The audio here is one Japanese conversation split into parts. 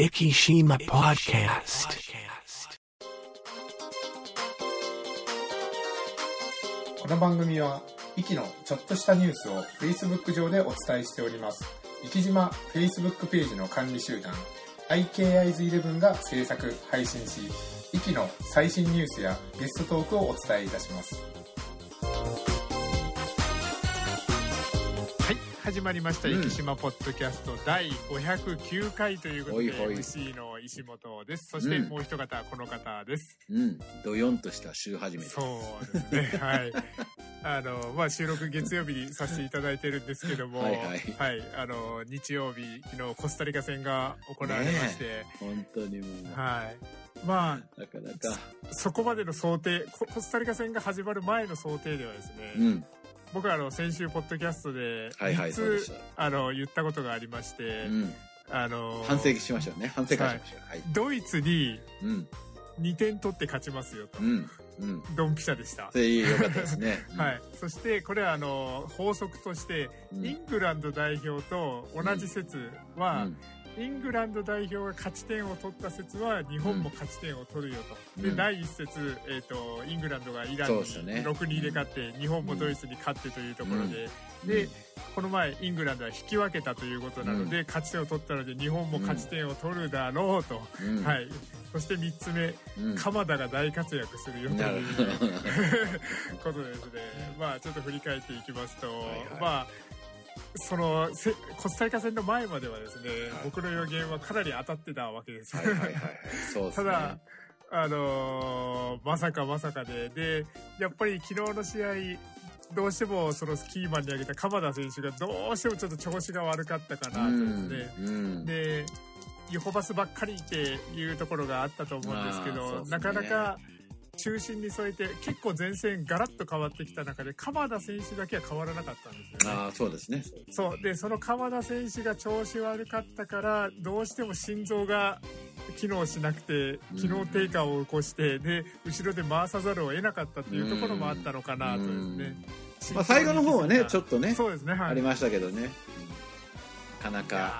Ikishima Podcast. この番組は、イキのちょっとしたニュースを Facebook 上でお伝えしております。生島 Facebook ページの管理集団、IKIs11 が制作、配信し、イキの最新ニュースやゲストトークをお伝えいたします。始まりましたうん。生島ポッドキャスト。第509回ということでほいほい。MC の石本です。そしてうん。もう一方この方です、うん、どよんとした週始めです。そうですね。はい。あのまあ収録月曜日にさせていただいてるんですけどもはいはい。あの日曜日昨日コスタリカ戦が行われまして、本当にもう、はい。まあなかなか。そこまでの想定ココスタリカ戦が始まる前の想定ではですね、うん、僕はあの先週ポッドキャストではいはい、そうで3つした。あの言ったことがありまして、うん、あの反省しましょうね。反省会しましょう。はい。ドイツにうん、2点取って勝ちますよと、うん、うん。ドンピシャでしたそ。れ良かったですね。はい、そしてこれはあの法則として、うん。イングランド代表と同じ説うは、ん、イングランド代表が勝ち点を取った説は日本も勝ち点を取るよと、でうん。第1節、えー、とイングランドがイランそにうですよね。6-2で勝って日本もドイツに勝ってというところで、うん。で、この前イングランドは引き分けたということなので、勝ち点を取ったので日本も勝ち点を取るだろうと、うん、はい、そして3つ目、うん。鎌田が大活躍するよという。ことですね。まあちょっと振り返っていきますと、はいはい。まあそのせコスタリカ戦の前まではですね、はい僕の予言はかなり当たってたわけです。はいはいはいはい。そうですね。ただ、あのーまさかまさかで、で、やっぱり昨日の試合、どうしてもそのキーマンに挙げた鎌田選手がどうしてもちょっと調子が悪かったかなとですね。で横パスばっかりっていうところがあったと思うんですけどねなかなか中心に添えて結構前線ガラッと変わってきた中で鎌田選手だけは変わらなかったんですよね。ああ、そうですね。そうでその鎌田選手が調子悪かったからどうしても心臓が機能しなくて機能低下を起こしてで後ろで回さざるを得なかったっていうところもあったのかなとですね。まあ、最後の方はね、ちょっっとね、そうですね、はい、ありましたけどね。なかないか、や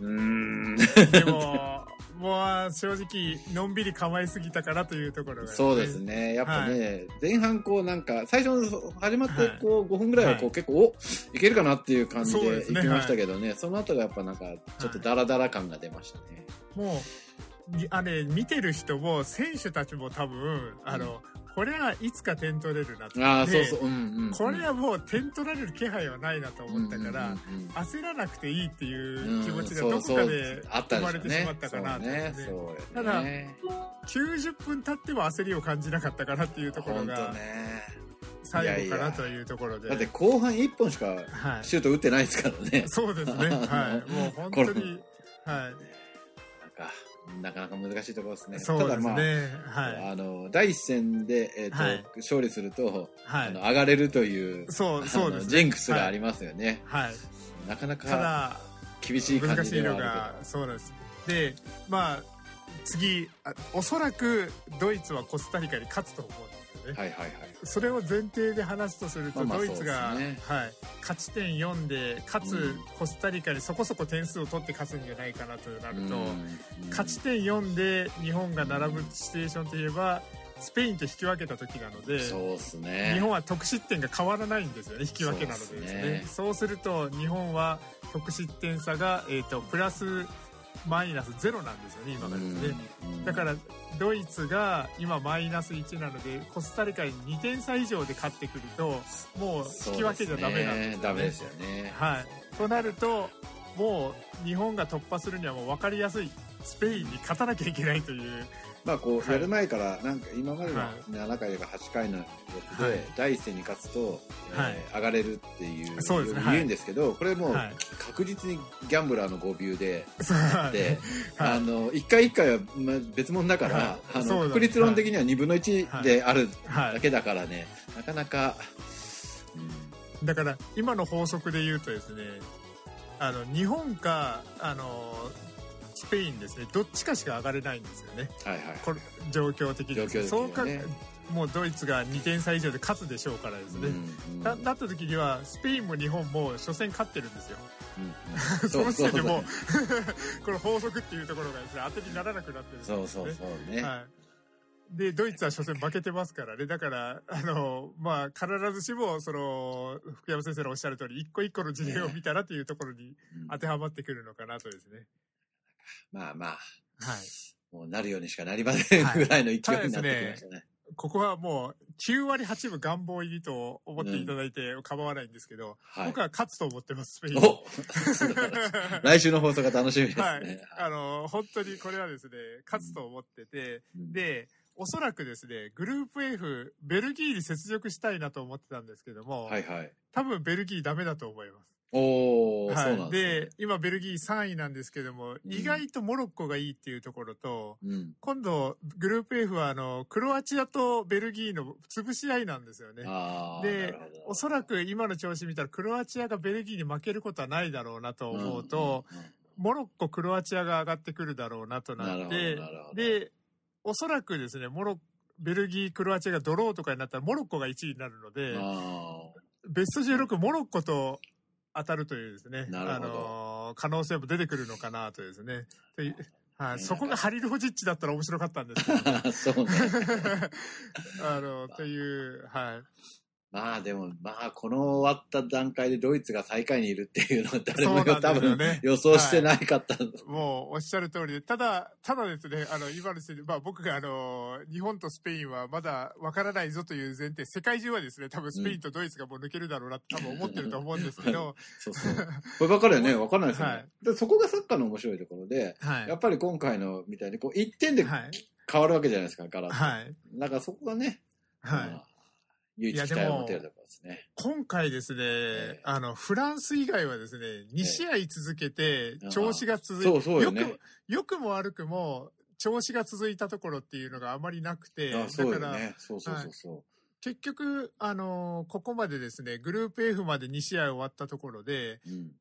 うーん。ーでももう正直のんびり構えすぎたからというところが、そうですね。やっぱね、前半こうなんか、最初の始まってこう5分ぐらいはこはう結構、おいけるかなっていう感じでですね行きましたけどね、その後がやっぱなんか、ちょっとダラダラ感が出ましたね。もうにあれ見てる人も選手たちも多分あの、これはいつか点取れるなとああ、でそうそう。これはもう点取られる気配はないなと思ったから、うんうんうん焦らなくていいっていううん気持ちがうんどこかであった生まれてしまったかなと、そうね。ねそうよね。ただ90分経っても焦りを感じなかったかなっていうところがね。最後かなというところでだって後半1本しかはい、シュート打ってないですからね。そうですねはいもう本当に はいなんか、なか難しいところですね。そうですただまあ、ねはい。あの第一戦で、えーとはい。勝利すると、はい。あの上がれるというそうそうですね。ジンクスがありますよね、はい。なかなたかだ厳しい感難しいのじではあがそうなんです。でまあ次あおそらくドイツはコスタリカに勝つと思うね、はいはいはい。それを前提で話すとすると、ドイツが、ねはい、勝ち点4でかつ、うん。コスタリカにそこそこ点数を取って勝つんじゃないかなとなると、うん。勝ち点4で日本が並ぶシチュエーションといえばスペインと引き分けた時なのでそうですね。日本は得失点が変わらないんですよね引き分けなのでですね。そうすね。すると日本は得失点差が、えー、とプラスマイナス0なんですよね今がで。すね、うん。だからドイツが今マイナス1なのでコスタリカに2点差以上で勝ってくるともう引き分けじゃダメなんですよね。ダメですよね。はい、となるともう日本が突破するにはもう分かりやすいスペインに勝たなきゃいけないという。まあこうはい。やる前からなんか今までのはい。7回か8回のやつはい。で第一戦に勝つと、上がれるっていうそうですね。言うんですけどこれもうはい。確実にギャンブラーの誤ビューでそう。で、はい。あの一回一回はまあ別物だから、はい。あの確率論的には2分の1であるはい。だけだからね、なかなか、だから今の法則で言うとですねあの日本かあのスペインですね。どっちかしか上がれないんですよね。はいはい。これ状況的に。ね。そうかもうドイツが2点差以上で勝つでしょうからですね、うんななった時にはスペインも日本も初戦勝ってるんですよ。うん その時点でも この法則っていうところがですね当てにならなくなってるんですねそうそうそうね。はい、でドイツは初戦負けてますからね。だからあのまあ必ずしもその福山先生のおっしゃる通り一個一個の事例を見たらっていうところにうん。当てはまってくるのかなとですね、まあまあ、はい、もうなるようにしかなりませんぐらいの勢いになってきましたね。ここはもう9割8分願望入りと思っていただいて構わないんですけど、はい。僕は勝つと思ってますスペインお来週の放送が楽しみですね。はい、あの本当にこれはですね勝つと思ってて、うん。でおそらくですねグループ F ベルギーに雪辱したいなと思ってたんですけども、はいはい。多分ベルギーダメだと思います。おー、はい、そうなんですねで。今ベルギー3位なんですけども、ん意外とモロッコがいいっていうところとうん。今度グループ F はあのクロアチアとベルギーの潰し合いなんですよね。でおそらく今の調子見たらクロアチアがベルギーに負けることはないだろうなと思うと、んんんモロッコ、クロアチアが上がってくるだろうなとなってでおそらくですねモロベルギー、クロアチアがドローとかになったらモロッコが1位になるのであベスト16モロッコと当たるというですねあのー可能性も出てくるのかなとですね。はい、ね。そこがハリルホジッチだったら面白かったんですけど、ー そうね。あのという、はい、まあでも、まあこの終わった段階でドイツが最下位にいるっていうのは誰もそうなん多分予想してないかった。もうおっしゃる通りで、ただ、ただですね、あの、今の時点で、まあ僕があの、日本とスペインはまだわからないぞという前提、世界中はですね、多分スペインとドイツがもう抜けるだろうなって多分思ってると思うんですけど、そうそう。こればっかりはね、わかんないですよね。はいでそこがサッカーの面白いところで、はい。やっぱり今回のみたいに、こう、1点ではい。変わるわけじゃないですか、ガラッと。はい。だからそこがね、はい。まあ唯一期待を持てるところですね。今回ですね、ええあの、フランス以外はですね、2試合続けてええ調子が続いそうそうよねく、良くも悪くも調子が続いたところっていうのがあまりなくて、あそうだから、よね。そうそうそうそ結局、あのここまでですね、グループ F まで2試合終わったところで、う。うん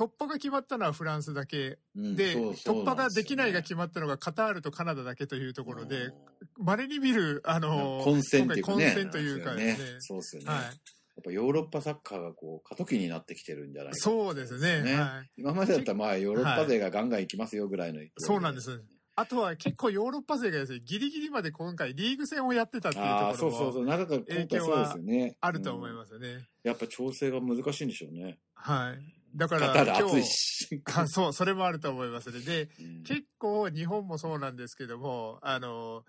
突破が決まったのはフランスだけうんで、突破ができないが決まったのがカタールとカナダだけというところで稀に見る、あの混戦っていうかね。混戦というかね。そうですよね。はいやっぱヨーロッパサッカーがこう過渡期になってきてるんじゃないかそうですね。ねはい。今までだったらまあヨーロッパ勢がガンガン行きますよぐらいの勢いそうなんですあとは結構ヨーロッパ勢がですね、ギリギリまで今回リーグ戦をやってたっていうところもそうそうそう長く今回そうですよねあると思いす、ますよね。うんやっぱ調整が難しいんでしょうねはい。だから今日、そう、それもあると思いますね。で、うん。結構日本もそうなんですけども、あの、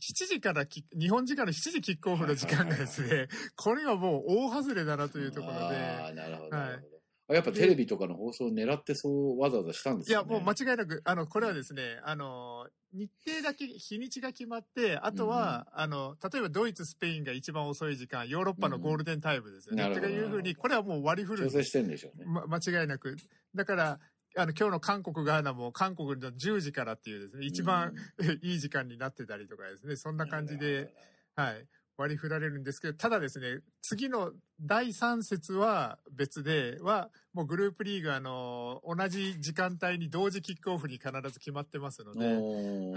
7時からキ日本時間の7時キックオフの時間がですね、これはもう大外れだなというところあで、ーなるほど、はいやっぱテレビとかの放送を狙ってそうわざわざしたんですいや、もう間違いなく、あの、これはですね、あの、日程だけ、日にちが決まって、あとは、あの、例えばドイツ、スペインが一番遅い時間、ヨーロッパのゴールデンタイムですよね。うんとかいうふうに、これはもう割り振る調整してんでしょうね、ま、間違いなく。だから、あの、今日の韓国、ガーナも韓国の10時からっていうですね、一番、いい時間になってたりとかですね、そんうんな感じで、はい、割り振られるんですけど、ただですね、次の第3節は別では、もうグループリーグ、あの、同じ時間帯に同時キックオフに必ず決まってますので、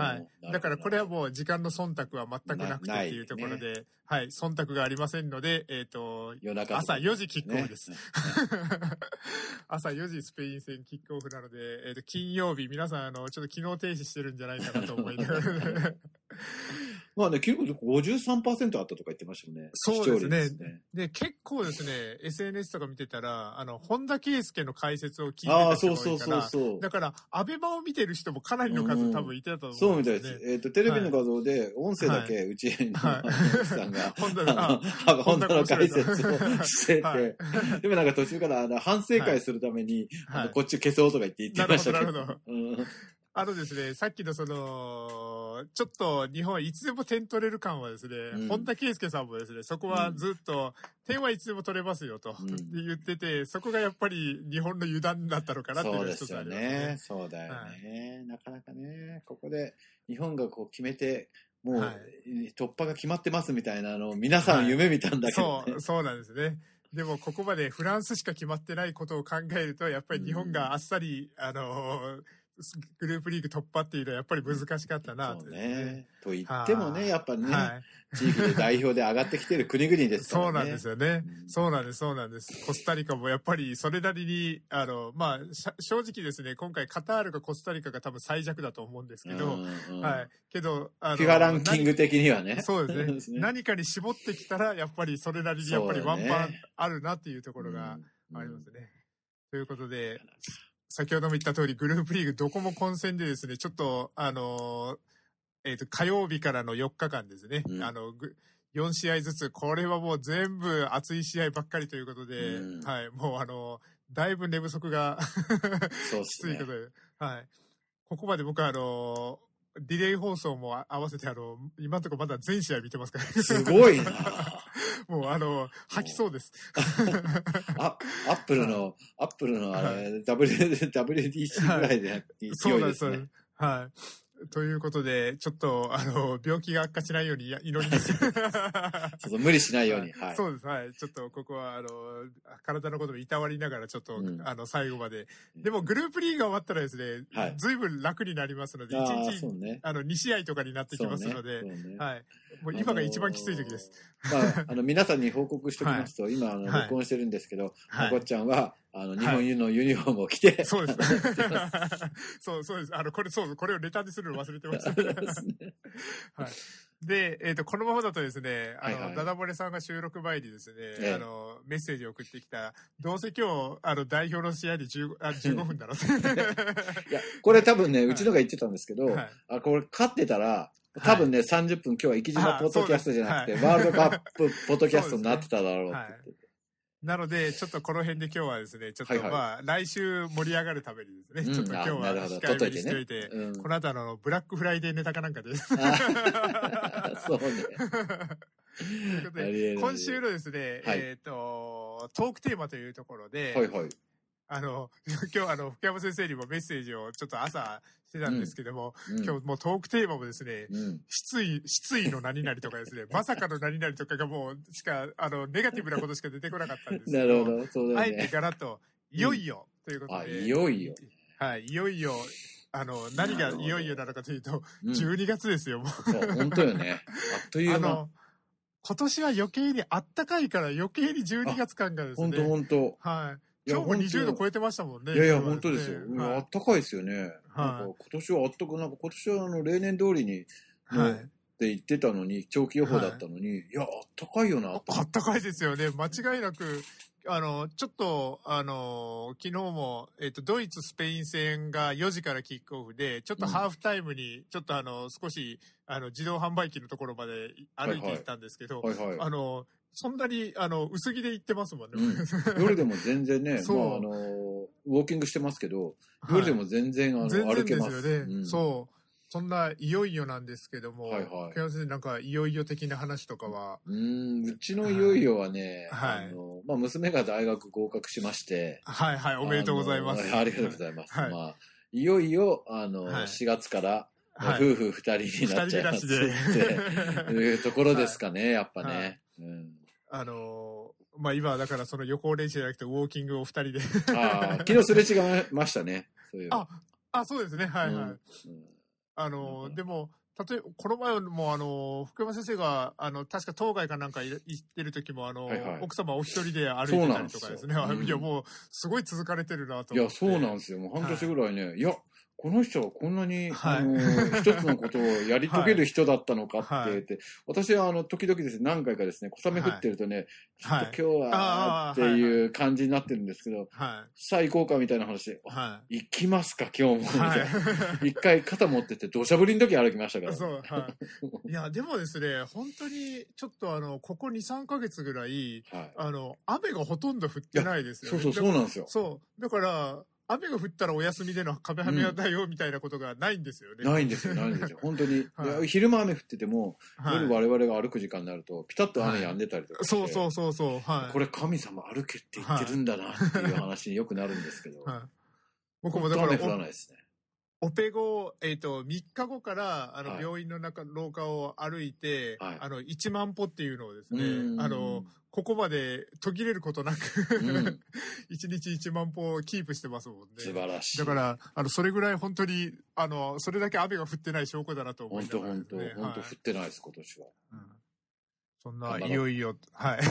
はい。だからこれはもう時間の忖度は全くなくてなっていうところで、はい、忖度がありませんので、えっ、と、夜中朝4時キックオフです。ね。朝4時スペイン戦キックオフなので、えー、と金曜日皆さんあのちょっと機能停止してるんじゃないかなと思いながらまあね、結構53%あったとか言ってましたよね。そうですね。視聴率で結構ですね SNS とか見てたらあの本田圭佑の解説を聞いてああ、た人そうそうが多いからそうそう。だからアベマを見てる人もかなりの数うん多分いてたと思そううんでよね。みたいです。す。えっ、と、テレビの画像で、音声だけ、うちの、はいさんが、本田があの、本田の解説をしてて、はい。でもなんか途中からあの反省会するために、はい。あのこっち消そうとか言って言ってましたけど。なるほど。うん。あのですね、さっきのその、ちょっと日本はいつでも点取れる感はですね、うん本田圭佑さんもですね、そこはずっと、点はいつでも取れますよと、うん言ってて、そこがやっぱり日本の油断だったのかなっていうのが一そうですよつありますねね。。そうだよね。なかなかね、ここで日本がこう決めて、もう、は突破が決まってますみたいなのを皆さん夢見たんだけど、ねそう、そうなんですね。でも、ここまでフランスしか決まってないことを考えると、やっぱり日本があっさり、あのーグループリーグ突破っていうのはやっぱり難しかったなとね。ね。と言ってもね、やっぱね、はい。地域で代表で上がってきてる国々ですからね。そうなんですよね。うんそうなんです、そうなんです。コスタリカもやっぱりそれなりに、あの、まあ、正直ですね、今回カタールかコスタリカが多分最弱だと思うんですけど、うんうんはい。けど、あの、フィファランキング的にはね。何そうですね 何かに絞ってきたら、やっぱりそれなりにやっぱりワンパンあるなっていうところがうんありますね。ということで、先ほども言った通り、グループリーグどこも混戦でですね、ちょっと、あのーえっ、と、火曜日からの4日間ですね、うん。あの、ぐ4試合ずつ、これはもう全部熱い試合ばっかりということで、うん。はい、もうあのだいぶ寝不足が そうっきついことで、はい。ここまで僕はあのディレイ放送もあ合わせてあの、今のところまだ全試合見てますから。すごいな もうあの、吐きそうです。あアップルの、アップルのあれ、W WDC ぐらいで勢いそうなんです。ですね。はい。ということで、ちょっと、あの、病気が悪化しないようにや祈ります。そう無理しないように。はい。そうです。はい。ちょっと、ここは、あの、体のこともいたわりながら、ちょっと、うんあの、最後まで。でも、グループリーグが終わったらですね、はいずいぶん楽になりますので、あ1あ、日、ね。あの、2試合とかになってきますので、ねねはい。もう今が一番きつい時です。あのー。まあ、あの、皆さんに報告しておきますと、今、あの、はい録音してるんですけど、はいまこっちゃんは、あの、い。日本のユニフォームを着て、そうです。そう、そうです。あの、これ、そう、これをネタにするの忘れてました。はい。で、えっ、と、このままだとですね、あの、はいはい。ダダ漏れさんが収録前にですね、ええ。あの、メッセージを送ってきた、どうせ今日、あの、代表の試合で15、あ15分だろう。いや、これ多分ね、うちのが言ってたんですけど、はい。あ、これ勝ってたら、多分ね、30分今日は生島ポッドキャストじゃなくて、ワールドカップポッドキャストになってただろうって言って。て。なので、ちょっとこの辺で今日はですね、ちょっと、はいはい。まあ、来週盛り上がるためにですね、うん。ちょっと今日は控えめにしておいて、この後あの、ブラックフライデーネタかなんかで。あそうね。ということで今週のですね、はい。えっ、と、トークテーマというところで、はいはい。あの、今日あの、福山先生にもメッセージをちょっと朝してたんですけども、うん今日もうトークテーマもですね、うん。失意、失意の何々とかですね、まさかの何々とかがもう、しか、あの、ネガティブなことしか出てこなかったんですけど、なるほど、そうだあえて。ガラッと、いよいよ、ということで。あいよいよ。はい、いよいよ、あの、何がいよいよなのかというと、うん12月ですよ、もう。そう、本当よね。あっという間。今年は余計にあったかいから余計に12月間がです本当ね、本当。はい。今日も本当20度超えてましたもんね。いやいや、本当ですよ。ねはいあったかいですよね。なんか今年はあったか、なんか今年はあの例年通りに、はい。って言ってたのに、長期予報だったのに、い、や、あったかいよな、とあったかいですよね。間違いなく、あの、ちょっと、あの、昨日も、えっ、と、ドイツ、スペイン戦が4時からキックオフで、ちょっとハーフタイムに、ちょっとあの、少し、あの、自動販売機のところまで歩いて行ったんですけど、はいはい。あの、そんなに、あの、薄着で行ってますもんね。うん 夜でも全然ね、そうまああの、ウォーキングしてますけど、はい夜でも全然あの全然歩けですます。よね。うんそう。そんないよいよなんですけども、はいはい先生なんかいよいよ的な話とかは、うーん、うちのいよいよはね、はいあの、まあ、娘が大学合格しまして、はいはい、おめでとうございます。ありがとうございます。はいまあ、いよいよ、あの、はい4月から、はい夫婦二人になっちゃいますっていうところですかね、やっぱね。はいうん、あのーまあ今はだからその予行練習じゃなくてウォーキングを二人で。ああ、昨日すれ違いましたね。そういう。あ、あ、そうですね。はいはい。うんうんあのーうんでも、例えば、この前もあのー福山先生が、あの、確か当該かなんかい行ってる時も、あのーはいはい奥様お一人で歩いてたりとかですね。すようん いや、もう、すごい続かれてるなといや、思って。そうなんですよ。もう半年ぐらいね、い、や、この人はこんなに、はいあの、一つのことをやり遂げる人だったのかってはい言って、私はあの、時々ですね、何回かですね、小雨降ってるとね、はいちょっと今日は、っていう感じになってるんですけど、はさあ行こうかみたいな話で、い。は行きますか、今日も、みい。たいな。はい。一回肩持ってて、土砂降りの時歩きましたから。そう、はい。いや、でもですね、本当に、ちょっとあの、ここ2、3ヶ月ぐらい、はい。あの、雨がほとんど降ってないですよね。そうそう、そうなんですよ。そう。だから、雨が降ったらお休みでの壁はめだよみたいなことがないんですよね。ないんですよ、ないんですよ。本当に。はい昼間雨降ってても、はい夜我々が歩く時間になると、ピタッと雨止んでたりとかして、そうそうそうそう。はい。これ神様歩けって言ってるんだなっていう話によくなるんですけど、はい。僕もだから本当雨降らないですね。オペ後、えっ、と、3日後から、あの、はい病院の中、廊下を歩いて、はいあの、1万歩っていうのをですね、あの、ここまで途切れることなく、うん 1日1万歩をキープしてますもんね。素晴らしい。だから、あの、それぐらい本当に、あの、それだけ雨が降ってない証拠だなと思い本なが当本当らですね。はい本当降ってないです、今年は。うんそんな、いよいよ、はい。き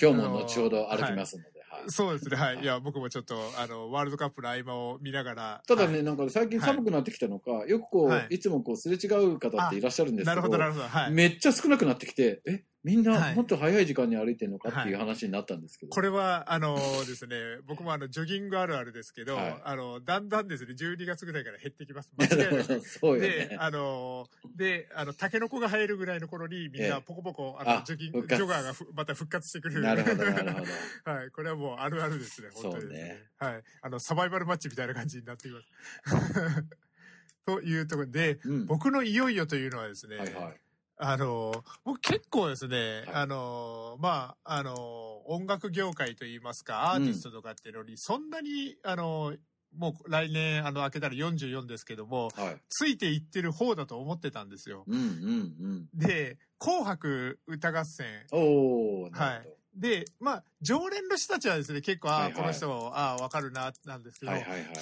今日も後ほど歩きますので。はいそうですね、はい。いや、僕もちょっと、あの、ワールドカップの合間を見ながら。ただね、はいなんか最近寒くなってきたのか、よくこう、はいい、つもこうすれ違う方っていらっしゃるんですけど、なるほど、なるほど。はい。めっちゃ少なくなってきて、え、みんはないもっと早い時間に歩いてるのかっていう話になったんですけど。これは、あのですね、僕もあの、ジョギングあるあるですけど、はいあの、だんだんですね、12月ぐらいから減ってきます。間違いなく。そうよで、ね。あの、で、あの、タケノコが生えるぐらいの頃に、みんええなポコポコ、あの、あジョギング、ジョガーがふまた復活してくる。なるほど、なるほど。はい。これはもうあるあるですね、本当にね。はい。あの、サバイバルマッチみたいな感じになってきます。というところで、うん。僕のいよいよというのはですね、はいはい。あの、僕結構ですね、はいあの、まあ、あの、音楽業界といいますか、アーティストとかっていうのに、そんなに、あの、もう来年、あの、明けたら44ですけども、はい。ついていってる方だと思ってたんですよ。うんうんで、紅白歌合戦。うん。おー、なるほど。で、まあ、常連の人たちはですね、結構、ああ、この人、ああ、わかるな、なんですけど。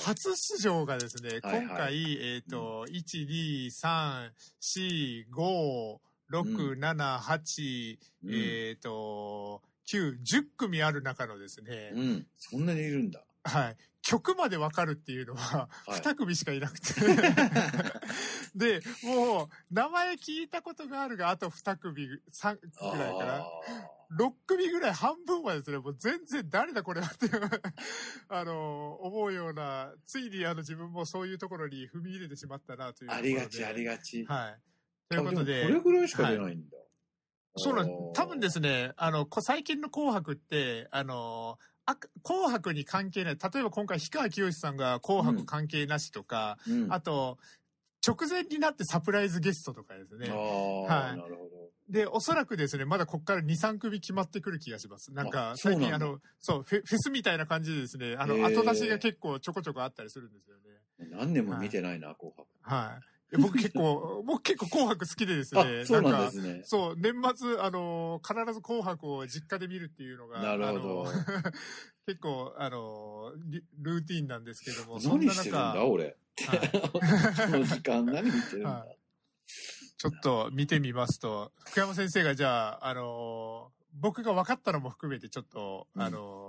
初出場がですね、今回、えっ、と、1、2、3、4、5、6、7、8、うんえっ、と、9、10組ある中のですね、うん。そんなにいるんだ。はい。曲までわかるっていうのは、はい2組しかいなくて。で、もう、名前聞いたことがあるが、あと2組、3ぐらいかな。あ6組ぐらい半分はですね、もう全然誰だこれはって あの、思うような、ついにあの自分もそういうところに踏み入れてしまったなというーありがち、ありががち。はい。ということで、これぐらいしか出ないんだ。そうなん多分ですね、あの、こ最近の紅白って、あの、あ紅白に関係ない、例えば今回氷川きよしさんが紅白関係なしとか、うん。あと、直前になってサプライズゲストとかですね。はい。で、おそらくですね、まだこっから2、3組決まってくる気がします。なんか最近あの、そう、フェフェスみたいな感じでですね、あの、後出しが結構ちょこちょこあったりするんですよね。何年も見てないな、紅白。はい。で僕結構、僕結構紅白好きでですね、あ、そうなんかですね。そう、年末、あのー必ず紅白を実家で見るっていうのが、なるほどあのー 結構、あのルーティンなんですけども、そん何なしてるんだ、中、俺。はいその時間何見てるんだは。ちょっと見てみますと、福山先生がじゃあ、あのー僕が分かったのも含めてちょっと、うんあのー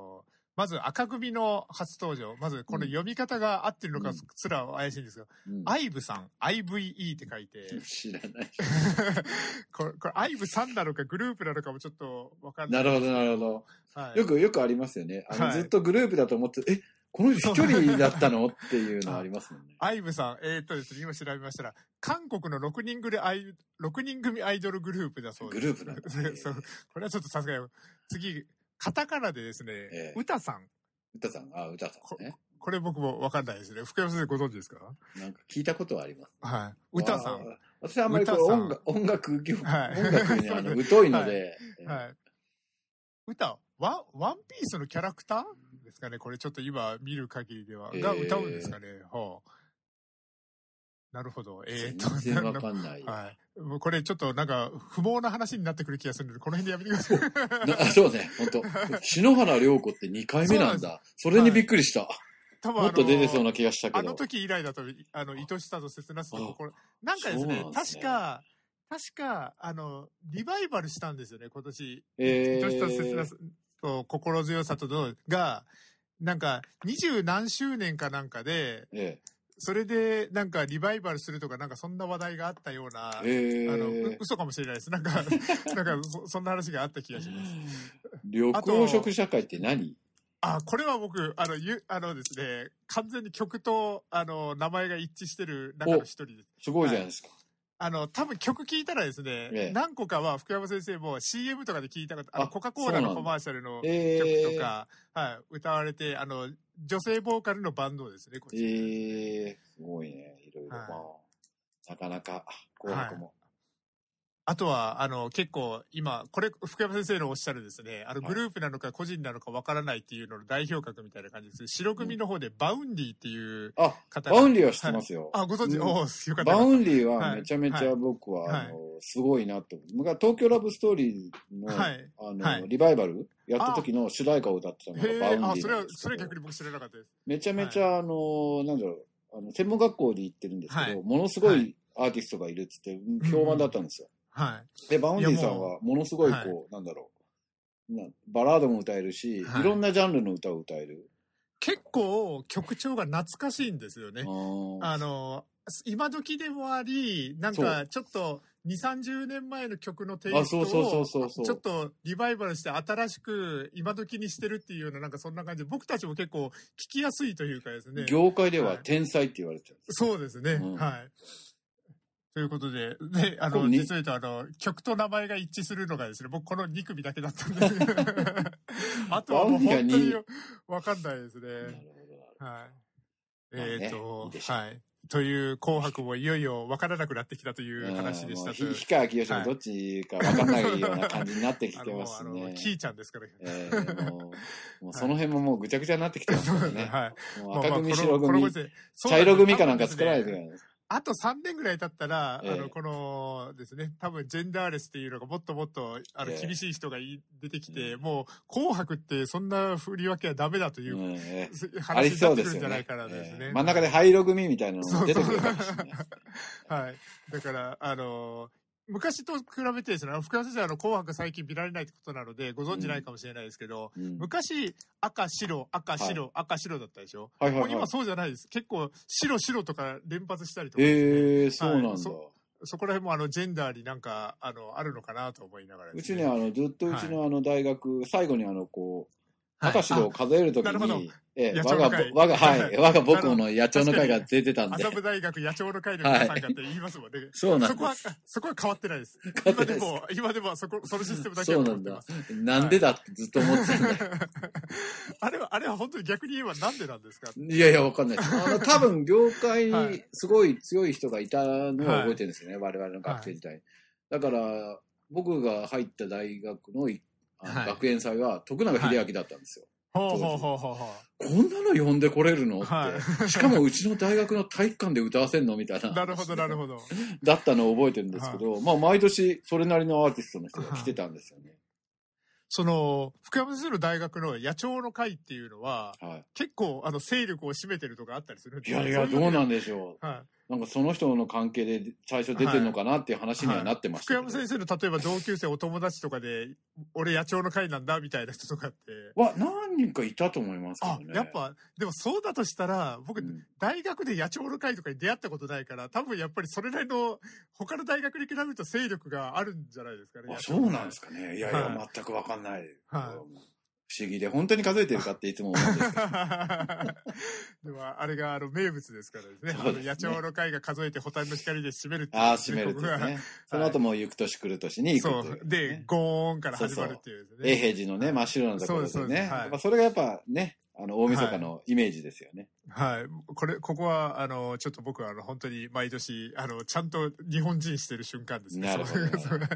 まず赤組の初登場。まずこの読み方が合ってるのかうんすら怪しいんですが、うんアイブさん、IVE って書いて、知らない。これ、これ、アイブさんなのかグループなのかもちょっと分かんな。ないるほど、なるほど。はい、よく、よくありますよね。あの、はいずっとグループだと思って、え、この人一人だったの？っていうのありますもんね。アイブさん、えーっとですね、今調べましたら、韓国の6人組アイ、6人組アイドルグループだそうです。グループなんだ。そう、これはちょっとさすがに。次、カタカナでですね、ええ歌さん。歌さん、あ、歌さんね。これ僕もわかんないですね。福山先生ご存知ですか？なんか聞いたことはあります。はい。歌さん。私はあんまりこ音楽、音楽業、はい音楽にあの疎いので、え ーはい。歌、ワン、ワンピースのキャラクターですかね？これちょっと今見る限りでは。えーが歌うんですかね？はあ。なるほほど。えー、と、全然わかんない。はい。もうこれちょっとなんか不毛な話になってくる気がするので、この辺でやめてください。そうね、本当 篠原涼子って2回目なんだ。それにびっくりした。多分もっと出てそうなな気がしたけど。あの時以来だと、あの、愛しさと切なさとあこれ、なんかですねすね確か、確か、あの、リバイバルしたんですよね、今年。えー愛しさと切なさと心強さとのが、なんか、二十何周年かなんかで、えそれで、なんか、リバイバルするとか、なんか、そんな話題があったような、ええあの。嘘かもしれないです。なんか、なんかそ、そんな話があった気がします。緑黄色社会って何？あ、これは僕、あの、ゆ、あのですね、完全に曲と、あの、名前が一致してる中の一人です。すごいじゃないですか。あの、多分曲聞いたらですね、ええ何個かは福山先生も CM とかで聞いたこと、あの、あコカ・コーラのコマーシャルのえ曲とか、はい、歌われて、あの、女性ボーカルのバンドですね、こち。ええすごいね。いろいろ、はいまあ、なかなか、紅白も。あとは、あの、結構、今、これ、福山先生のおっしゃるですね、あの、はい。グループなのか個人なのかわからないっていうのの代表格みたいな感じです。白組の方で、 Vaundy っていうあ、方 Vaundy は知ってますよ。あ、ご存知、うん。おーよかった。 Vaundy ははい。めちゃめちゃ僕は、はい。あのすごいなと思う。昔東京ラブストーリーの,、はい。あのはい。リバイバル？やった時の主題歌を歌ってたのが Vaundy それはそれ逆に僕知らなかったです。めちゃめちゃ、あのなんだろうあの専門学校で行ってるんですけど、はい。ものすごはい。アーティストがいるっつって評判だったんですよ。はい。で Vaundy さんはものすごいこう、はいなんだろうなバラードも歌えるし、はいい、ろんなジャンルの歌を歌える。結構、曲調が懐かしいんですよね。あの、今時でもあり、なんかちょっと2、30年前の曲のテイストあそうそうそうをちょっとリバイバルして新しく今時にしてるっていうようななんかそんな感じで僕たちも結構聞きやすいというかですね。業界でははい天才って言われてるんですよそうですね。うんはい。ということで、で、あの、実を言うと、あの、曲と名前が一致するのがですね、僕この2組だけだったんです あとはもう本当にわかんないですね。はい。まあねえっ、といいはい。という紅白もいよいよ分からなくなってきたという話でしたと氷川きよしもどっちか分かんないような感じになってきてますあの、ね。キーちゃんですから。えーもう もうその辺ももうぐちゃぐちゃになってきてますからね。はい。もう赤組、白組茶色組かなんか作らないといけ多分ですねない。あと3年ぐらい経ったら、ええあの、このですね、多分ジェンダーレスっていうのがもっともっと、あの、ええ厳しい人がい出てきて、うもう、紅白ってそんな振り分けはダメだという、うんえすー話になってくるんじゃないかなですね。えー真ん中で灰色組みたいなのも出てくるかもしれない。はい。だから、あの昔と比べてですね、福山先生はあの紅白最近見られないってことなので、ご存知ないかもしれないですけど、うん。昔、赤、白、赤、白、赤、白だったでしょ、はいはいはい。もう今。そうじゃないです。結構、白、白とか連発したりとかね、えー、そうなんだ。はいそそこら辺もあの、ジェンダーになんか、あの、あるのかなと思いながらね、うちね、あの、ずっとうちのあの大学、最後にあの、こう、はい赤白を数えるときに、ええ野我が我が、はい、は い我が僕の野鳥の会が出てたんで麻。布大学野鳥の会の皆さんがって言いますもんね。そうなんそこはです。、そこは変わってないです。変わってないです今でも、今でもそこ、そのシステムだけそうなんだ。なんでだってずっと思ってたんだよ。あれは、あれは本当に逆に言えばなんでなんですか？いやいや、わかんないです。あの、多分、業界に はいすごい強い人がいたのは覚えてるんですよね、我々の学生時代。だから、僕が入った大学のいあのはい学園祭は徳永英明だったんですよ。ほうほうほうほうほこんなの呼んでこれるの？って、はしかもうちの大学の体育館で歌わせんの？みたいな。う。なるほど、なるほど。だったのを覚えてるんですけど、まあ毎年それなりのアーティストの人が来てたんですよね。その、福山先生の大学の野鳥の会っていうのは、は結構、あの、勢力を占めてるとかあったりするんでい。いやいや、どうなんででしょはい。う。なんかその人の関係で最初出てるのかなっていう話にはなってまし福たけど。山先生の例えば同級生お友達とかで、俺野鳥の会なんだみたいな人とかって。は何人かいたと思いますけあどね。、やっぱ、でもそうだとしたら、僕、うん大学で野鳥の会とかに出会ったことないから、多分やっぱりそれなりの、他の大学に比べると勢力があるんじゃないですかね。あ、そうなんですかね。いやいや、はい全くわかんない。は不思議で、本当に数えてるかっていつも思うんですけど。でも、あれがあの名物ですからですね。すね野鳥の会が数えて、ホタルの光で締めるっていう。ああ、閉めるっていうね。その後も行く年来る年に行くそう。で、ゴーンから始まるっていうね。永平寺のね、真っ白なところでね。そうですはいやっぱそれがやっぱね、あの、大晦日のイメージですよね。はい。これ、ここは、あの、ちょっと僕は、あの、本当に毎年、あの、ちゃんと日本人してる瞬間ですね。なるほどそうそう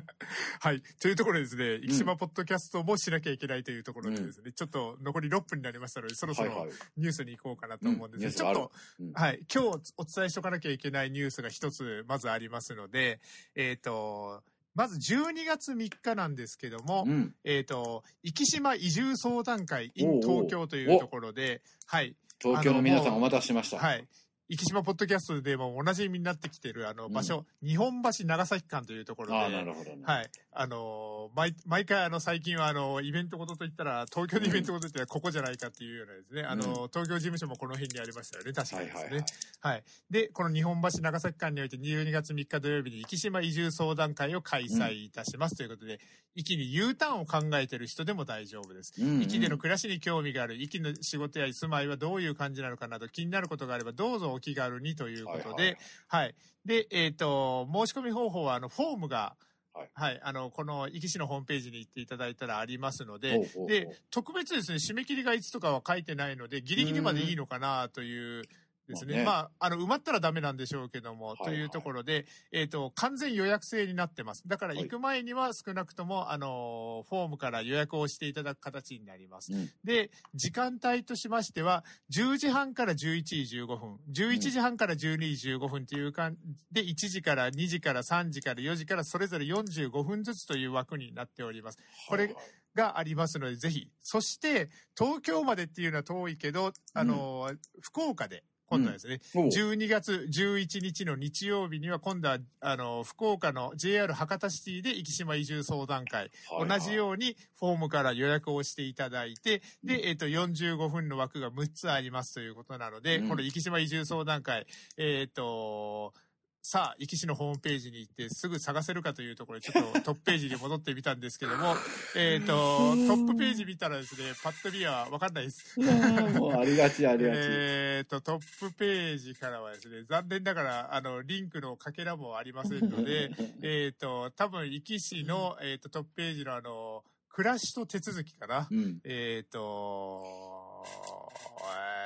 はい。というところでですね、生島ポッドキャストもしなきゃいけないというところでですね、ちょっと残り6分になりましたので、そろそろはいはい。ニュースに行こうかなと思うんですうんけど、ちょっと、うんはい。今日お伝えしとかなきゃいけないニュースが一つ、まずありますので、えっ、と、まず12月3日なんですけども、うん。えっ、と、生島移住相談会 in 東京というところで、はい。東京の皆さんお待たせしました。はい。生島ポッドキャストでもおなじみになってきてるあの場所、日本橋長崎間というところで、ああ、なるほどね。はい。あのー毎、毎回あの最近はあの、イベントごとといったら、東京のイベントごとといったらここじゃないかっていうようなですね、あのー東京事務所もこの辺にありましたよね、確かにですね。はいはいはい。はい。で、この日本橋長崎間において12月3日土曜日に生島移住相談会を開催いたしますということで、壱岐に U ターンを考えている人でも大丈夫です。うんうん壱岐での暮らしに興味がある、壱岐の仕事や住まいはどういう感じなのかなど気になることがあればどうぞお気軽にということで、はい、で、えっ、と、申し込み方法はあの、フォームが、はい。はい、あの、この壱岐市のホームページに行っていただいたらありますので、で、特別ですね、締め切りがいつとかは書いてないので、ギリギリまでいいのかなというですね。まあねまあ、あの、埋まったらダメなんでしょうけども、はいというところで、えっ、と、完全予約制になってます。だからはい行く前には少なくとも、あの、フォームから予約をしていただく形になります。うんで、時間帯としましては、10時半から11時15分、11時半から12時15分という間で、1時から2時から3時から4時からそれぞれ45分ずつという枠になっております。これはいはいがありますので、ぜひ。そして、東京までっていうのは遠いけど、あの、福岡で、今度はですね、おう。12月11日の日曜日には、今度は、あの、福岡の JR 博多シティで生島移住相談会、はい同じようにフォームから予約をしていただいて、で、えっ、と、45分の枠が6つありますということなので、うん。この生島移住相談会、えっ、と、さあ、壱岐市のホームページに行ってすぐ探せるかというところで、ちょっとトップページに戻ってみたんですけども、えっと、トップページ見たらですね、パッと見はわかんないです。もうありがちありがち。えっと、トップページからはですね、残念ながら、あの、リンクのかけらもありませんので、えっと、多分、壱岐市の、えっと、トップページのあの、暮らしと手続きかな。うん。えっと、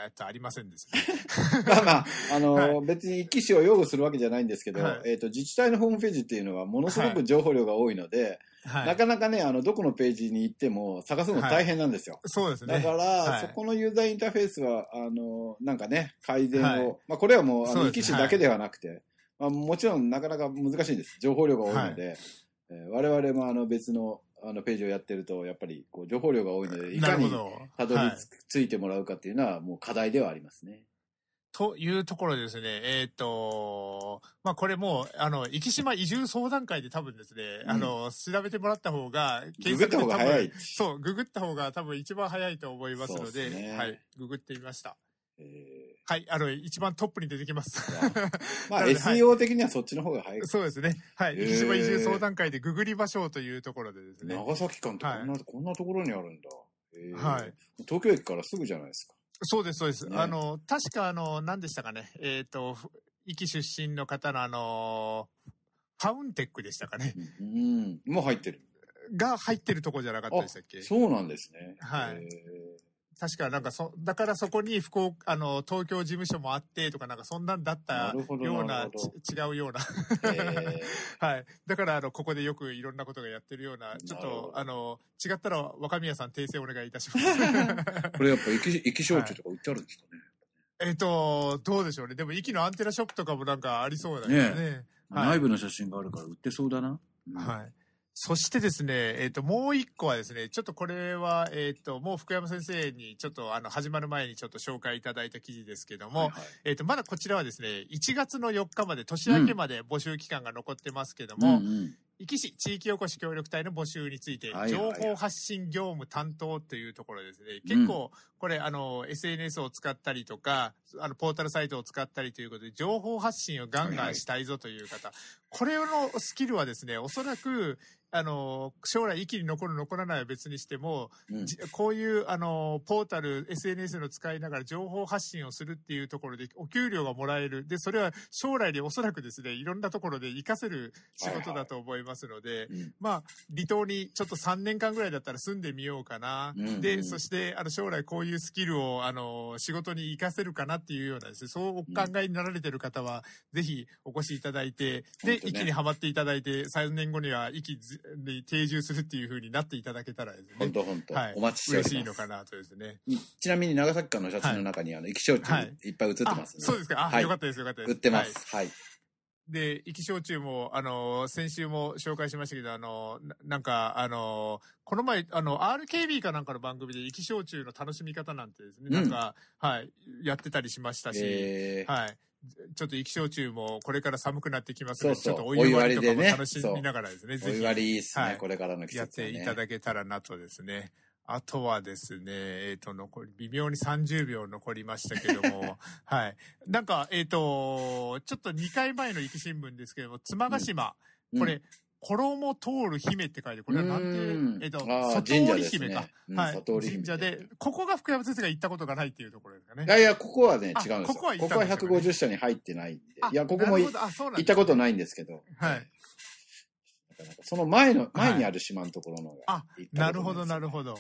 えっと、ありませんですね。まあまあ、あの、は別に機種を擁護するわけじゃないんですけど、はいえっ、と、自治体のホームページっていうのはものすごく情報量が多いので、はい。なかなかね、あの、どこのページに行っても探すの大変なんですよ。そうですね。だから、はいそこのユーザーインターフェースは、あの、なんかね、改善を、はいまあ、これはもう、あの、そうです機種だけではなくて、まあ、もちろんなかなか難しいんです。情報量が多いので、えー我々もあの別のあのページをやってると、やっぱりこう情報量が多いので、いかに。たどりはい着いてもらうかっていうのは、もう課題ではありますね。というところでですね、えっ、と、まあ、これもう、あの、生島移住相談会で多分ですね、うんあの、調べてもらった方が、ググった方そう、ググった方が多分一番早いと思いますので、すねはい、ググってみました。えはい、あの、一番トップに出てきます。ー まあ、SEO 的にはそっちの方が早い。そうですね。はい。生島移住相談会でググりましょうというところでですね。長崎間ってこんな、こんなところにあるんだ。えーはい東京駅からすぐじゃないですか。そうです、そうです。ねあの、確かあの、何でしたかね。えっ、と、壱岐出身の方のあの、ファウンテックでしたかね。うん。もう入ってる。が入ってるとこじゃなかったでしたっけそうなんですね。はいえ確かなんかそ、だからそこに福岡、あの、東京事務所もあってとかなんかそんなんだったようなな違うような。ーえ はい。だからあの、ここでよくいろんなことがやってるような、ちょっとあの、違ったら若宮さん訂正お願いいたします。ー これやっぱ液液焼酎とか売ってあるんですかね。えっと、どうでしょうね。でも、息のアンテナショップとかもなんかありそうだけどね。ねはい内部の写真があるから売ってそうだな。うんはい。そしてですね、えっ、と、もう一個はですね、ちょっとこれは、えっ、と、もう福山先生にちょっとあの、始まる前にちょっと紹介いただいた記事ですけども、はいはい。えっ、と、まだこちらはですね、1月の4日まで、年明けまで募集期間が残ってますけども、うんうん。壱岐市地域おこし協力隊の募集について、情報発信業務担当というところですね。結構、これ、あの、SNS を使ったりとか、あの、ポータルサイトを使ったりということで、情報発信をガンガンしたいぞという方、これのスキルはですね、おそらく、あの、将来、息に残る残らないは別にしても、うんじこういう、あの、ポータル、SNS の使いながら情報発信をするっていうところで、お給料がもらえる。で、それは将来でおそらくですね、いろんなところで活かせる仕事だと思いますので、うんまあ、離島にちょっと3年間ぐらいだったら住んでみようかな。うんで、うんそして、あの、将来こういうスキルを、あの、仕事に活かせるかなっていうようなですね、そうお考えになられてる方は、ぜひお越しいただいて、で、ね息にはまっていただいて、3年後には息に定住するっていう風になっていただけたらですね本、当本当、はいお待ちしております。嬉しいのかなとですね。ちなみに長崎館の写真の中に、あの、液焼酎はいいっぱい写ってあますね。そうですか。あ、はいよかったです、よかったです。売ってまはいす。はい。で、生き焼酎も、あの、先週も紹介しましたけど、あの、ななんか、あの、この前、あの、RKB かなんかの番組で生き焼酎の楽しみ方なんてですね、なんか、はい、やってたりしましたし、えーはい。ちょっと生き焼酎もこれから寒くなってきますので、そうそう。ちょっとお湯割りとかも楽しみながらですね、おぜひ。湯割りいいっすね、はい。これからの季やっ節はね。ていただけたらなとですね。あとはですね、えっ、と、残り、微妙に30秒残りましたけども、はい。なんか、えっ、と、ちょっと2回前の生き新聞ですけども、妻ヶ島、うん。これ、衣通る姫って書いて、これはなんうんて、えっ、と、あー里織神社ですね姫か。うんはい。神社で、ここが福山先生が行ったことがないっていうところですかねい。やいや、ここはね、あ違うんですよ。ここは行ここはったんですよね150社に入ってないんで。あいや、ここも行ったことないんですけど。はい。その前の、はい前にある島のところのがあ行ったこといなるほど、なるほど。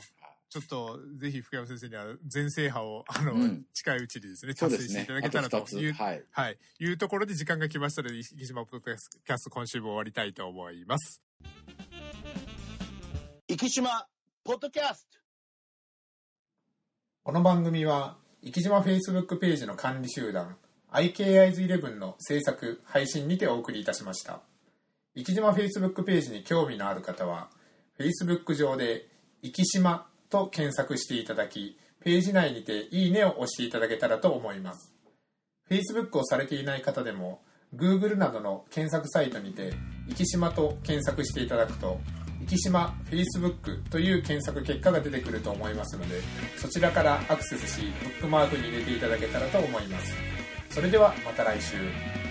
ど。ちょっと、ぜひ福山先生には全制覇を、あの、うん近いうちにですね、達成していただ。けたらあという、はい。はい、いうところで時間が来ましたので、石島ポッドキャスト今週も終わりたいと思います。生島ポッドキャストこの番組は、生島 Facebook ページの管理集団、IKIs11 の制作、配信にてお送りいたしました。生島 Facebook ページに興味のある方は、Facebook 上で、生島と検索していただき、ページ内にていいねを押していただけたらと思います。Facebook をされていない方でも、Google などの検索サイトにて、生島と検索していただくと、生島 Facebook という検索結果が出てくると思いますので、そちらからアクセスし、ブックマークに入れていただけたらと思います。それではまた来週。